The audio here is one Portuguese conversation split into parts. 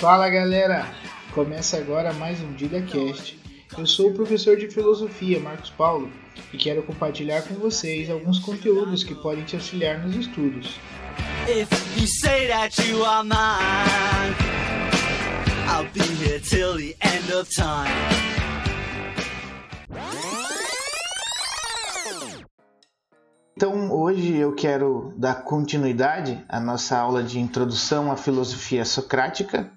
Fala galera! Começa agora mais um DidaCast. Eu sou o professor de filosofia Marcos Paulo e quero compartilhar com vocês alguns conteúdos que podem te auxiliar nos estudos. Então, hoje eu quero dar continuidade à nossa aula de introdução à filosofia socrática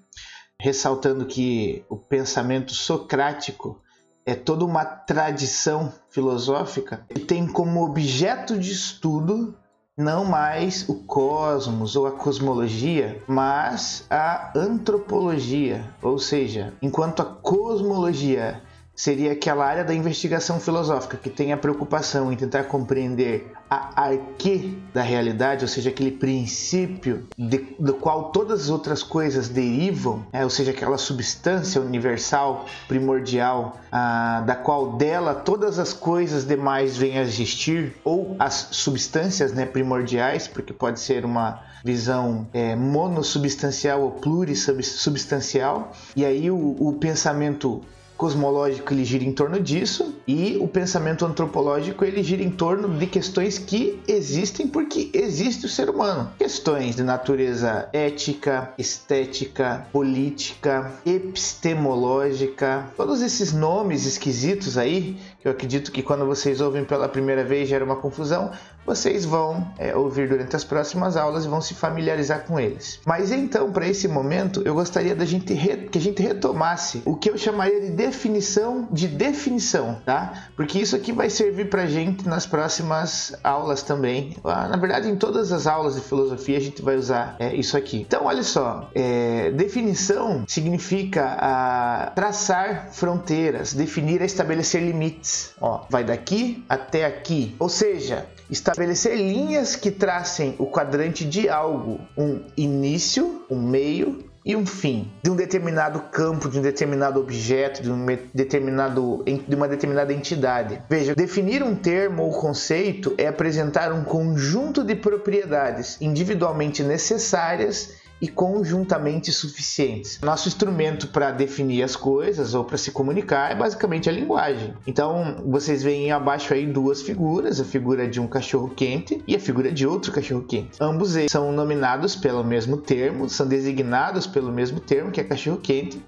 ressaltando que o pensamento socrático é toda uma tradição filosófica que tem como objeto de estudo não mais o cosmos ou a cosmologia, mas a antropologia. Ou seja, enquanto a cosmologia seria aquela área da investigação filosófica que tem a preocupação em tentar compreender a arque da realidade, ou seja, aquele princípio de, do qual todas as outras coisas derivam, é, ou seja, aquela substância universal, primordial, ah, da qual dela todas as coisas demais vêm a existir, ou as substâncias né, primordiais, porque pode ser uma visão é, monossubstancial ou plurissubstancial, e aí o, o pensamento cosmológico ele gira em torno disso e o pensamento antropológico ele gira em torno de questões que existem porque existe o ser humano. Questões de natureza ética, estética, política, epistemológica, todos esses nomes esquisitos aí, que eu acredito que quando vocês ouvem pela primeira vez gera uma confusão, vocês vão é, ouvir durante as próximas aulas e vão se familiarizar com eles. Mas então, para esse momento, eu gostaria da gente que a gente retomasse o que eu chamaria de definição de definição, tá? Porque isso aqui vai servir para gente nas próximas aulas também. Ah, na verdade, em todas as aulas de filosofia a gente vai usar é, isso aqui. Então, olha só, é, definição significa a, traçar fronteiras, definir e estabelecer limites. Ó, vai daqui até aqui. Ou seja, estabelecer linhas que tracem o quadrante de algo, um início, um meio e um fim de um determinado campo, de um determinado objeto, de, um determinado, de uma determinada entidade. Veja, definir um termo ou conceito é apresentar um conjunto de propriedades individualmente necessárias e conjuntamente suficientes. Nosso instrumento para definir as coisas ou para se comunicar é basicamente a linguagem. Então, vocês veem abaixo aí duas figuras, a figura de um cachorro quente e a figura de outro cachorro quente. Ambos eles são nominados pelo mesmo termo, são designados pelo mesmo termo, que é cachorro quente.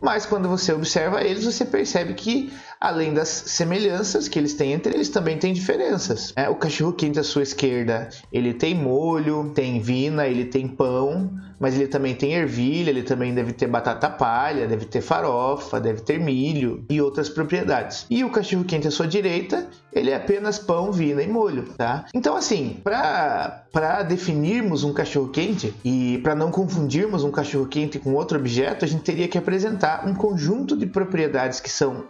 Mas quando você observa eles, você percebe que além das semelhanças que eles têm entre eles, também tem diferenças. É, o cachorro quente à sua esquerda, ele tem molho, tem vina, ele tem pão, mas ele também tem ervilha, ele também deve ter batata palha, deve ter farofa, deve ter milho e outras propriedades. E o cachorro quente à sua direita, ele é apenas pão, vina e molho, tá? Então assim, para para definirmos um cachorro quente e para não confundirmos um cachorro quente com outro objeto, a gente teria que apresentar um conjunto de propriedades que são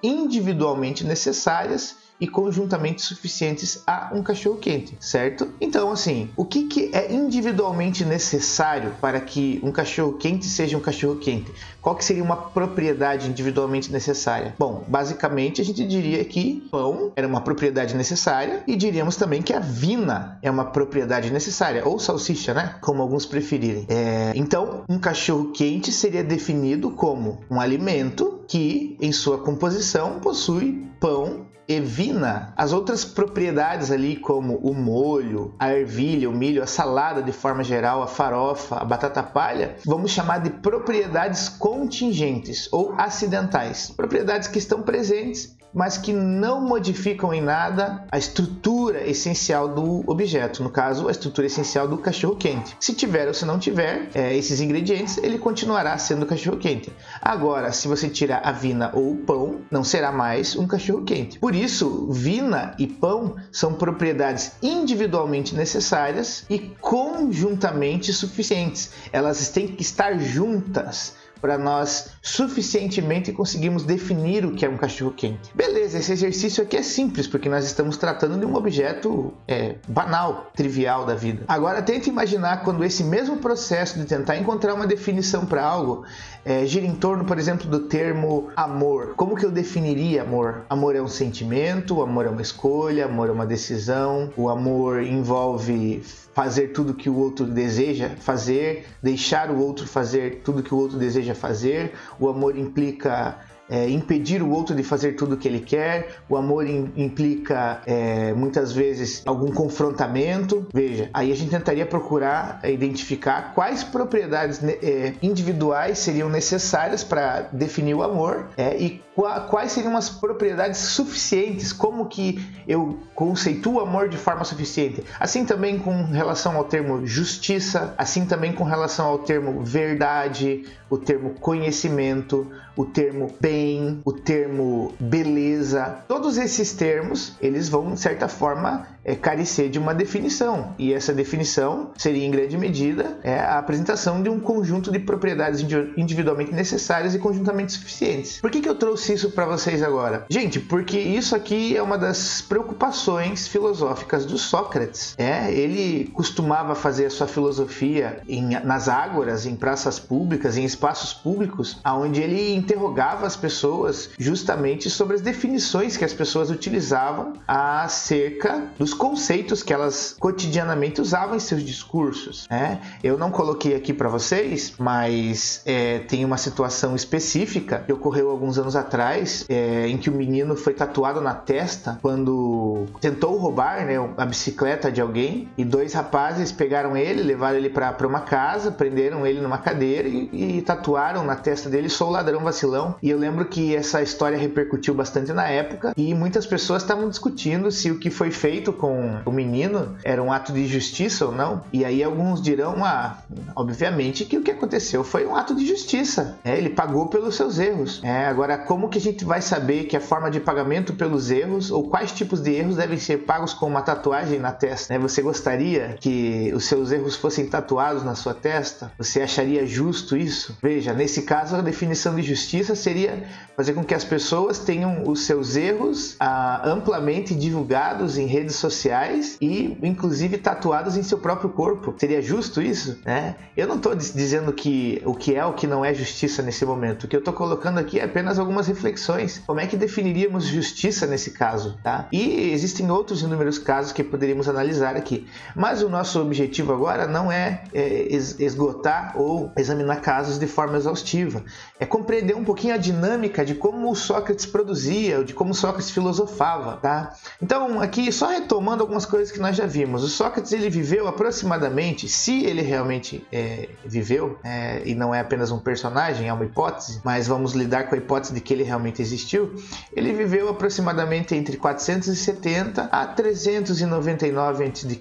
individualmente necessárias e conjuntamente suficientes a um cachorro quente, certo? Então, assim, o que, que é individualmente necessário para que um cachorro quente seja um cachorro quente? Qual que seria uma propriedade individualmente necessária? Bom, basicamente a gente diria que pão era uma propriedade necessária e diríamos também que a vina é uma propriedade necessária, ou salsicha, né? Como alguns preferirem. É... Então, um cachorro quente seria definido como um alimento que, em sua composição, possui pão evina as outras propriedades ali, como o molho, a ervilha, o milho, a salada de forma geral, a farofa, a batata palha, vamos chamar de propriedades contingentes ou acidentais. Propriedades que estão presentes mas que não modificam em nada a estrutura essencial do objeto, no caso, a estrutura essencial do cachorro quente. Se tiver ou se não tiver é, esses ingredientes, ele continuará sendo cachorro quente. Agora, se você tirar a vina ou o pão, não será mais um cachorro quente. Por isso, vina e pão são propriedades individualmente necessárias e conjuntamente suficientes. Elas têm que estar juntas para nós suficientemente conseguirmos definir o que é um cachorro quente. Beleza, esse exercício aqui é simples porque nós estamos tratando de um objeto é, banal, trivial da vida. Agora tente imaginar quando esse mesmo processo de tentar encontrar uma definição para algo é, gira em torno, por exemplo, do termo amor. Como que eu definiria amor? Amor é um sentimento, amor é uma escolha, amor é uma decisão, o amor envolve fazer tudo que o outro deseja fazer, deixar o outro fazer tudo que o outro deseja deseja fazer, o amor implica é, impedir o outro de fazer tudo o que ele quer. O amor in, implica é, muitas vezes algum confrontamento. Veja, aí a gente tentaria procurar identificar quais propriedades né, é, individuais seriam necessárias para definir o amor é, e quais seriam as propriedades suficientes, como que eu conceituo o amor de forma suficiente. Assim também com relação ao termo justiça, assim também com relação ao termo verdade, o termo conhecimento, o termo bem, o termo beleza. Todos esses termos, eles vão de certa forma é, carecer de uma definição. E essa definição seria, em grande medida, é a apresentação de um conjunto de propriedades individualmente necessárias e conjuntamente suficientes. Por que, que eu trouxe isso para vocês agora? Gente, porque isso aqui é uma das preocupações filosóficas do Sócrates. É, ele costumava fazer a sua filosofia em, nas ágoras, em praças públicas, em espaços públicos, onde ele interrogava as pessoas justamente sobre as definições que as pessoas utilizavam acerca dos dos conceitos que elas cotidianamente usavam em seus discursos. Né? Eu não coloquei aqui para vocês, mas é, tem uma situação específica que ocorreu alguns anos atrás, é, em que o menino foi tatuado na testa quando tentou roubar né, a bicicleta de alguém e dois rapazes pegaram ele, levaram ele para uma casa, prenderam ele numa cadeira e, e tatuaram na testa dele "Sou ladrão vacilão". E eu lembro que essa história repercutiu bastante na época e muitas pessoas estavam discutindo se o que foi feito com o menino era um ato de justiça ou não. E aí alguns dirão, ah, obviamente que o que aconteceu foi um ato de justiça. É, ele pagou pelos seus erros. É, agora, como que a gente vai saber que a forma de pagamento pelos erros ou quais tipos de erros devem ser pagos com uma tatuagem na testa? É, você gostaria que os seus erros fossem tatuados na sua testa? Você acharia justo isso? Veja, nesse caso, a definição de justiça seria fazer com que as pessoas tenham os seus erros ah, amplamente divulgados em redes sociais sociais e, inclusive, tatuados em seu próprio corpo. Seria justo isso? Né? Eu não estou dizendo que o que é o que não é justiça nesse momento. O que eu estou colocando aqui é apenas algumas reflexões. Como é que definiríamos justiça nesse caso? Tá? E existem outros inúmeros casos que poderíamos analisar aqui. Mas o nosso objetivo agora não é, é esgotar ou examinar casos de forma exaustiva. É compreender um pouquinho a dinâmica de como o Sócrates produzia, de como Sócrates filosofava. Tá? Então, aqui só retomando retomando algumas coisas que nós já vimos. O Sócrates ele viveu aproximadamente, se ele realmente é, viveu, é, e não é apenas um personagem, é uma hipótese, mas vamos lidar com a hipótese de que ele realmente existiu. Ele viveu aproximadamente entre 470 a 399 a.C.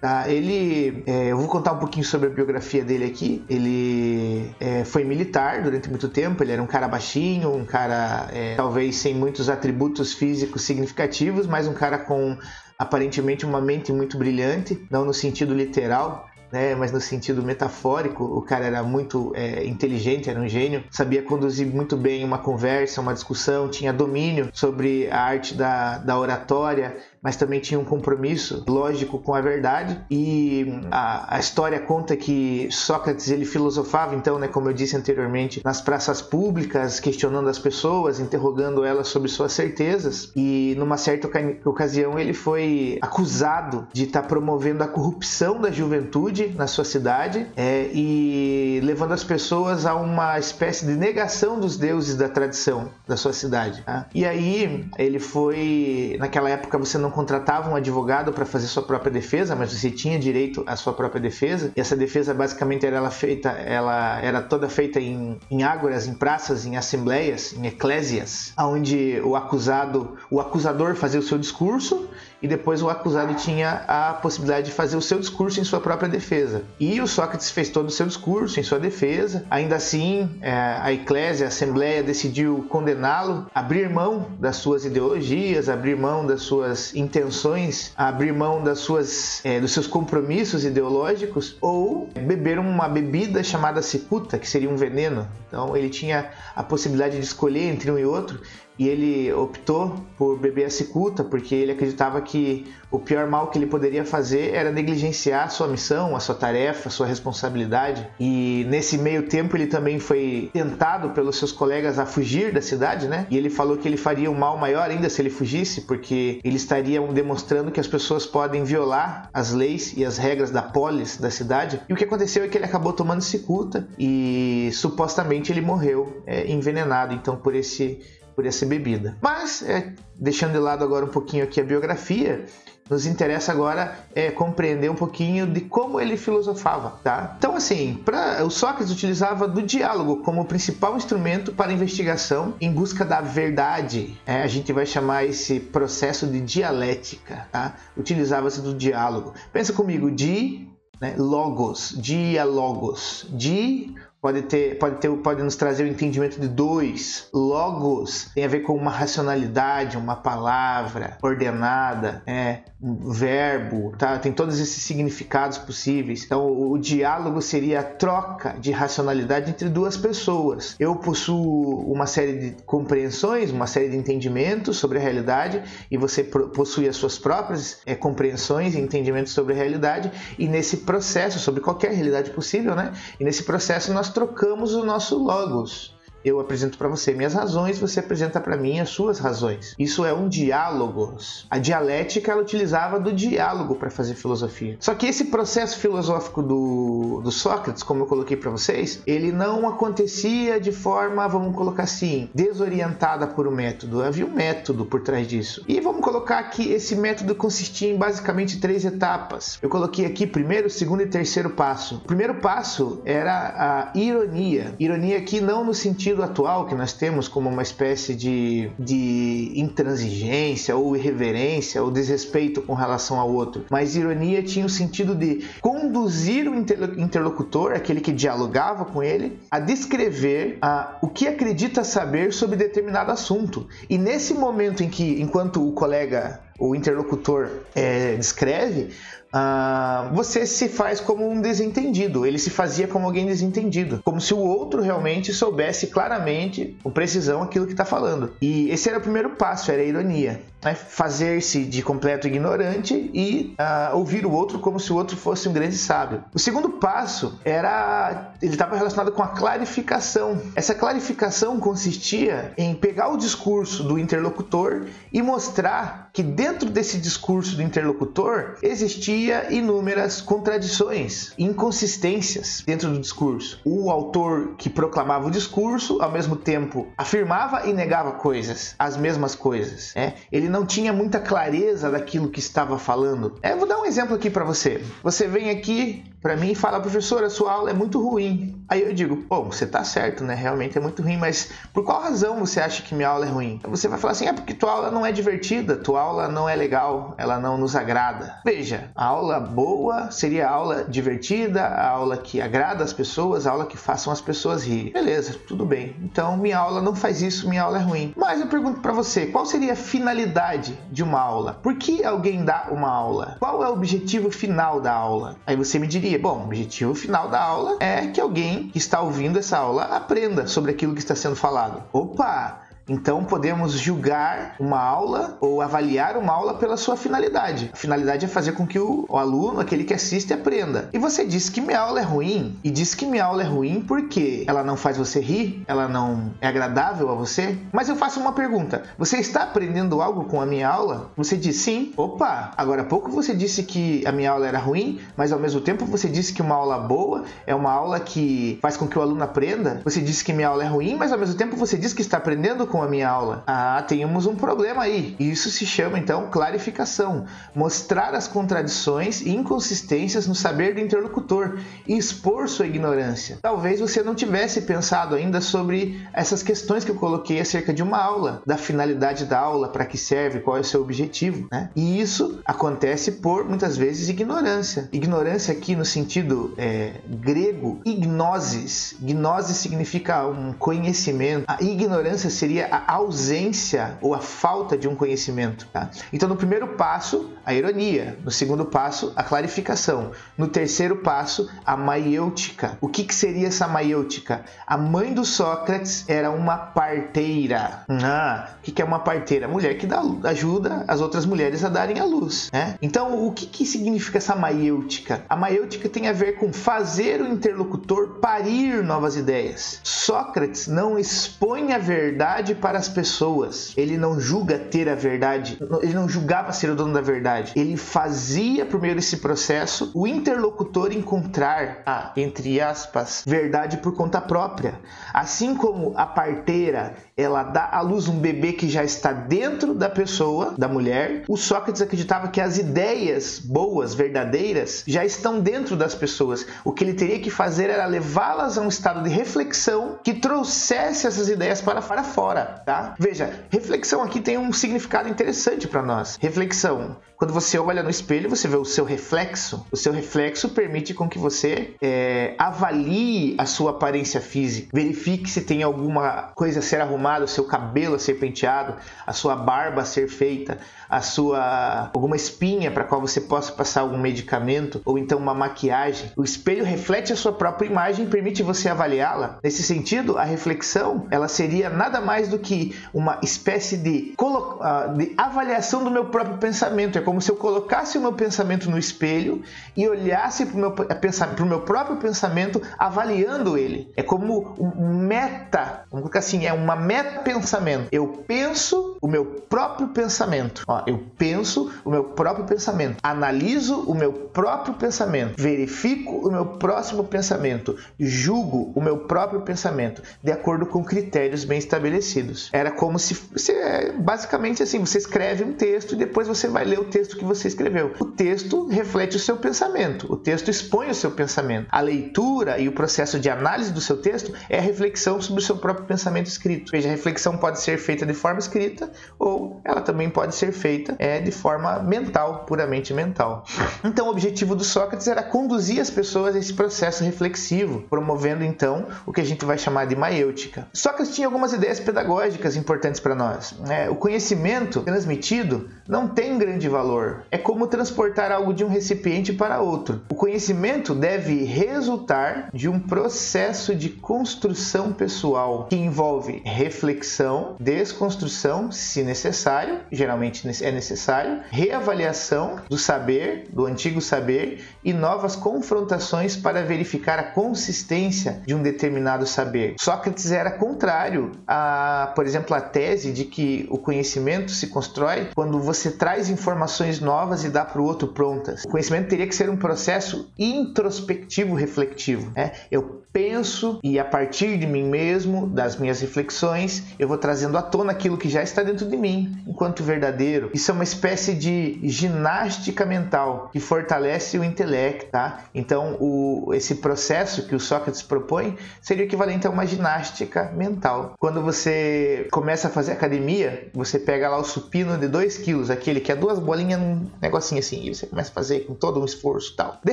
Tá? Ele, é, eu vou contar um pouquinho sobre a biografia dele aqui. Ele é, foi militar durante muito tempo. Ele era um cara baixinho, um cara é, talvez sem muitos atributos físicos significativos, mas um cara com aparentemente uma mente muito brilhante, não no sentido literal, né, mas no sentido metafórico, o cara era muito é, inteligente, era um gênio, sabia conduzir muito bem uma conversa, uma discussão, tinha domínio sobre a arte da, da oratória, mas também tinha um compromisso lógico com a verdade. E a, a, história conta que Sócrates ele filosofava, então, né, como eu disse anteriormente, nas praças públicas, questionando as pessoas, interrogando elas sobre suas certezas. E numa certa ocasião ele foi acusado de estar tá promovendo a corrupção da juventude na sua cidade é, e levando as pessoas a uma espécie de negação dos deuses da tradição da sua cidade. Tá? E aí ele foi, naquela época você não contratava um advogado para fazer sua própria defesa, mas você tinha direito à sua própria defesa. E essa defesa basicamente era ela feita, ela era toda feita em, em ágoras, em praças, em assembleias, em eclésias, onde o acusado, o acusador fazia o seu discurso e depois o acusado tinha a possibilidade de fazer o seu discurso em sua própria defesa. E o Sócrates fez todo o seu discurso em sua defesa. Ainda assim, é, a eclésia, a assembleia decidiu condená-lo, abrir mão das suas ideologias, abrir mão das suas intenções, abrir mão das suas, é, dos seus compromissos ideológicos ou beber uma bebida chamada cicuta, que seria um veneno. Então ele tinha a possibilidade de escolher entre um e outro e ele optou por beber a cicuta porque ele acreditava que o pior mal que ele poderia fazer era negligenciar a sua missão, a sua tarefa, a sua responsabilidade. E nesse meio tempo ele também foi tentado pelos seus colegas a fugir da cidade, né? E ele falou que ele faria um mal maior ainda se ele fugisse, porque ele estaria demonstrando que as pessoas podem violar as leis e as regras da polis da cidade. E o que aconteceu é que ele acabou tomando cicuta e supostamente ele morreu é, envenenado, então por esse por essa bebida. Mas é, deixando de lado agora um pouquinho aqui a biografia, nos interessa agora é, compreender um pouquinho de como ele filosofava, tá? Então, assim, pra, o Sócrates utilizava do diálogo como principal instrumento para investigação em busca da verdade. É, a gente vai chamar esse processo de dialética, tá? Utilizava-se do diálogo. Pensa comigo, di, né, logos, diálogos, di pode ter, pode ter, pode nos trazer o entendimento de dois. Logos tem a ver com uma racionalidade, uma palavra ordenada, é verbo, tá? Tem todos esses significados possíveis. Então, o, diálogo seria a troca de racionalidade entre duas pessoas. Eu possuo uma série de compreensões, uma série de entendimentos sobre a realidade e você possui as suas próprias é, compreensões e entendimentos sobre a realidade e nesse processo sobre qualquer realidade possível, né? E nesse processo nós trocamos o nosso logos eu apresento para você minhas razões, você apresenta para mim as suas razões. Isso é um diálogo. A dialética ela utilizava do diálogo para fazer filosofia. Só que esse processo filosófico do, do Sócrates, como eu coloquei para vocês, ele não acontecia de forma, vamos colocar assim, desorientada por um método. Havia um método por trás disso. E vamos colocar que esse método consistia em basicamente três etapas. Eu coloquei aqui primeiro, segundo e terceiro passo. O primeiro passo era a ironia. Ironia aqui não no sentido sentido atual que nós temos como uma espécie de, de intransigência ou irreverência ou desrespeito com relação ao outro, mas ironia tinha o sentido de conduzir o interlocutor, aquele que dialogava com ele, a descrever a, o que acredita saber sobre determinado assunto. E nesse momento em que, enquanto o colega o interlocutor é, descreve, uh, você se faz como um desentendido. Ele se fazia como alguém desentendido, como se o outro realmente soubesse claramente, com precisão, aquilo que está falando. E esse era o primeiro passo, era a ironia. Né? Fazer-se de completo ignorante e uh, ouvir o outro como se o outro fosse um grande sábio. O segundo passo era. Ele estava relacionado com a clarificação. Essa clarificação consistia em pegar o discurso do interlocutor e mostrar que dentro desse discurso do interlocutor existia inúmeras contradições, inconsistências dentro do discurso. O autor que proclamava o discurso, ao mesmo tempo, afirmava e negava coisas, as mesmas coisas. Né? Ele não tinha muita clareza daquilo que estava falando. É, vou dar um exemplo aqui para você. Você vem aqui para mim e fala, professora, sua aula é muito ruim. Aí eu digo, bom, você tá certo, né? Realmente é muito ruim, mas por qual razão você acha que minha aula é ruim? Você vai falar assim, é porque tua aula não é divertida, tua aula não é legal, ela não nos agrada. Veja, a aula boa seria aula divertida, a aula que agrada as pessoas, aula que façam as pessoas rir. Beleza, tudo bem. Então minha aula não faz isso, minha aula é ruim. Mas eu pergunto para você, qual seria a finalidade de uma aula? Por que alguém dá uma aula? Qual é o objetivo final da aula? Aí você me diria Bom, o objetivo final da aula é que alguém que está ouvindo essa aula aprenda sobre aquilo que está sendo falado. Opa! Então podemos julgar uma aula ou avaliar uma aula pela sua finalidade. A finalidade é fazer com que o, o, aluno, aquele que assiste, aprenda. E você disse que minha aula é ruim e disse que minha aula é ruim porque ela não faz você rir, ela não é agradável a você. Mas eu faço uma pergunta: você está aprendendo algo com a minha aula? Você diz sim. Opa, agora há pouco você disse que a minha aula era ruim, mas ao mesmo tempo você disse que uma aula boa é uma aula que faz com que o aluno aprenda. Você disse que minha aula é ruim, mas ao mesmo tempo você diz que está aprendendo com a minha aula? Ah, temos um problema aí. Isso se chama então clarificação. Mostrar as contradições e inconsistências no saber do interlocutor e expor sua ignorância. Talvez você não tivesse pensado ainda sobre essas questões que eu coloquei acerca de uma aula, da finalidade da aula, para que serve, qual é o seu objetivo, né? E isso acontece por muitas vezes ignorância. Ignorância aqui no sentido é, grego, ignosis. Gnose significa um conhecimento. A ignorância seria seria a ausência ou a falta de um conhecimento. Tá? Então, no primeiro passo, a ironia. No segundo passo, a clarificação. No terceiro passo, a maiêutica. O que, que seria essa maiêutica? A mãe do Sócrates era uma parteira. Ah, o que, que é uma parteira? Mulher que dá, ajuda as outras mulheres a darem a luz. Né? Então, o que, que significa essa maiêutica? A maiêutica tem a ver com fazer o interlocutor parir novas ideias. Sócrates não expõe a verdade para as pessoas. Ele não julga ter a verdade. Ele não julgava ser o dono da verdade. Ele fazia, por meio desse processo, o interlocutor encontrar a, entre aspas, verdade por conta própria. Assim como a parteira ela dá à luz um bebê que já está dentro da pessoa, da mulher. O Sócrates acreditava que as ideias boas, verdadeiras, já estão dentro das pessoas. O que ele teria que fazer era levá-las a um estado de reflexão que trouxesse essas ideias para, fora, tá? Veja, reflexão aqui tem um significado interessante para nós. Reflexão quando você olha no espelho, você vê o seu reflexo. O seu reflexo permite com que você é, avalie a sua aparência física, verifique se tem alguma coisa a ser arrumada, o seu cabelo a ser penteado, a sua barba a ser feita, a sua alguma espinha para qual você possa passar algum medicamento ou então uma maquiagem. O espelho reflete a sua própria imagem e permite você avaliá-la. Nesse sentido, a reflexão ela seria nada mais do que uma espécie de, ah, de avaliação do meu próprio pensamento. É como se eu colocasse o meu pensamento no espelho e olhasse para o meu, pro meu próprio pensamento avaliando ele. É como um meta, vamos colocar assim, é uma meta pensamento. Eu penso o meu próprio pensamento. Ó, eu penso o meu próprio pensamento, analiso o meu próprio pensamento, verifico o meu próximo pensamento, julgo o meu próprio pensamento de acordo com critérios bem estabelecidos. Era como se você, basicamente assim, você escreve um texto e depois você vai ler o texto que você escreveu. O texto reflete o seu pensamento, o texto expõe o seu pensamento. A leitura e o processo de análise do seu texto é a reflexão sobre o seu próprio pensamento escrito. Veja, a reflexão pode ser feita de forma escrita ou ela também pode ser feita é, de forma mental, puramente mental. Então, o objetivo do Sócrates era conduzir as pessoas a esse processo reflexivo, promovendo então o que a gente vai chamar de maêutica. Sócrates tinha algumas ideias pedagógicas importantes para nós. É, o conhecimento transmitido não tem grande valor. É como transportar algo de um recipiente para outro. O conhecimento deve resultar de um processo de construção pessoal que envolve reflexão, desconstrução, se necessário, geralmente é necessário, reavaliação do saber, do antigo saber e novas confrontações para verificar a consistência de um determinado saber. Sócrates era contrário a, por exemplo, a tese de que o conhecimento se constrói quando você traz informações novas e dá para o outro prontas. O conhecimento teria que ser um processo introspectivo reflectivo. Né? Eu penso e a partir de mim mesmo, das minhas reflexões, eu vou trazendo à tona aquilo que já está dentro de mim, enquanto verdadeiro. Isso é uma espécie de ginástica mental que fortalece o intelecto, tá? Então, o, esse processo que o Sócrates propõe seria equivalente a uma ginástica mental. Quando você começa a fazer academia, você pega lá o supino de 2 quilos, aquele que é duas bolinhas num negocinho assim, e você começa a fazer com todo um esforço tal. De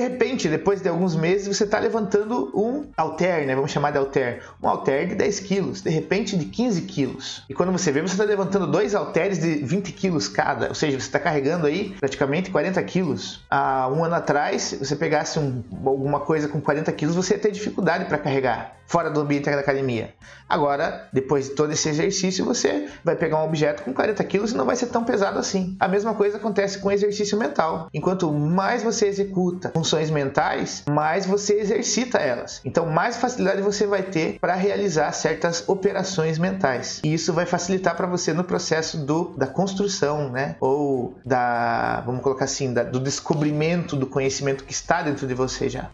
repente, depois de alguns meses, você está levantando um halter, né? Vamos chamar de halter. Um halter de 10 quilos, de repente de 15 quilos. E quando você vê, você está levantando dois halteres de 20 quilos cada, ou seja, você está carregando aí praticamente 40 quilos. Há um ano atrás, você pegasse um, alguma coisa com 40 quilos, você ia ter dificuldade para carregar fora do ambiente da academia. Agora, depois de todo esse exercício, você vai pegar um objeto com 40 quilos e não vai ser tão pesado assim. A mesma coisa acontece com o exercício mental. Enquanto mais você executa funções mentais, mais você exercita elas. Então, mais facilidade você vai ter para realizar certas operações mentais. E isso vai facilitar para você no processo do, da construção, né? Ou da, vamos colocar assim, da, do descobrimento do conhecimento que está dentro de você já.